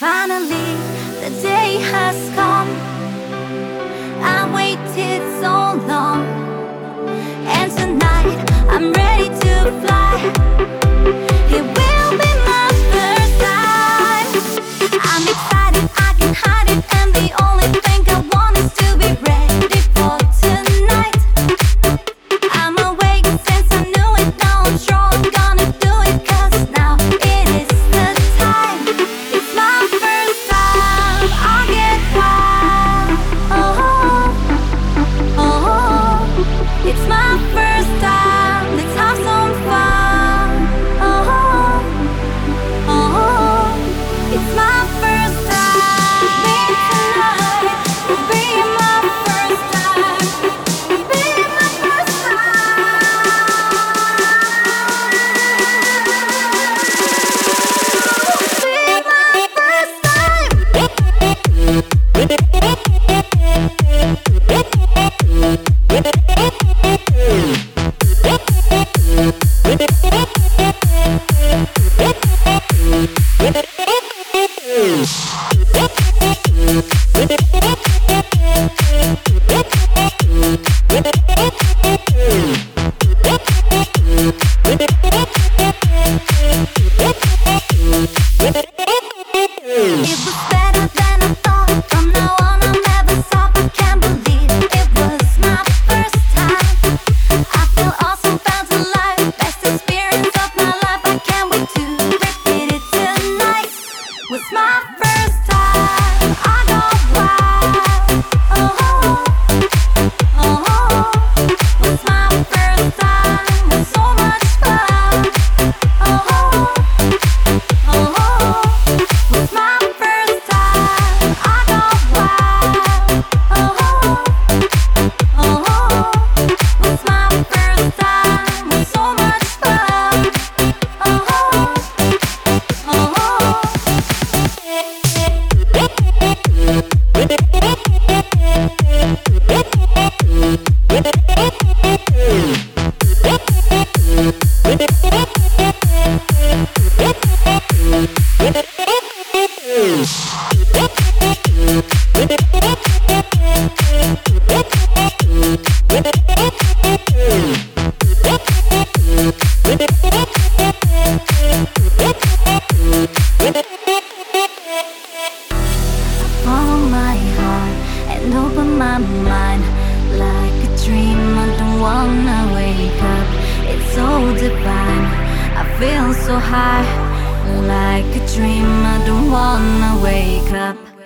Finally, the day has come. Peace. was my friend. Hey! mind Like a dream, I don't wanna wake up. It's so divine, I feel so high Like a dream, I don't wanna wake up.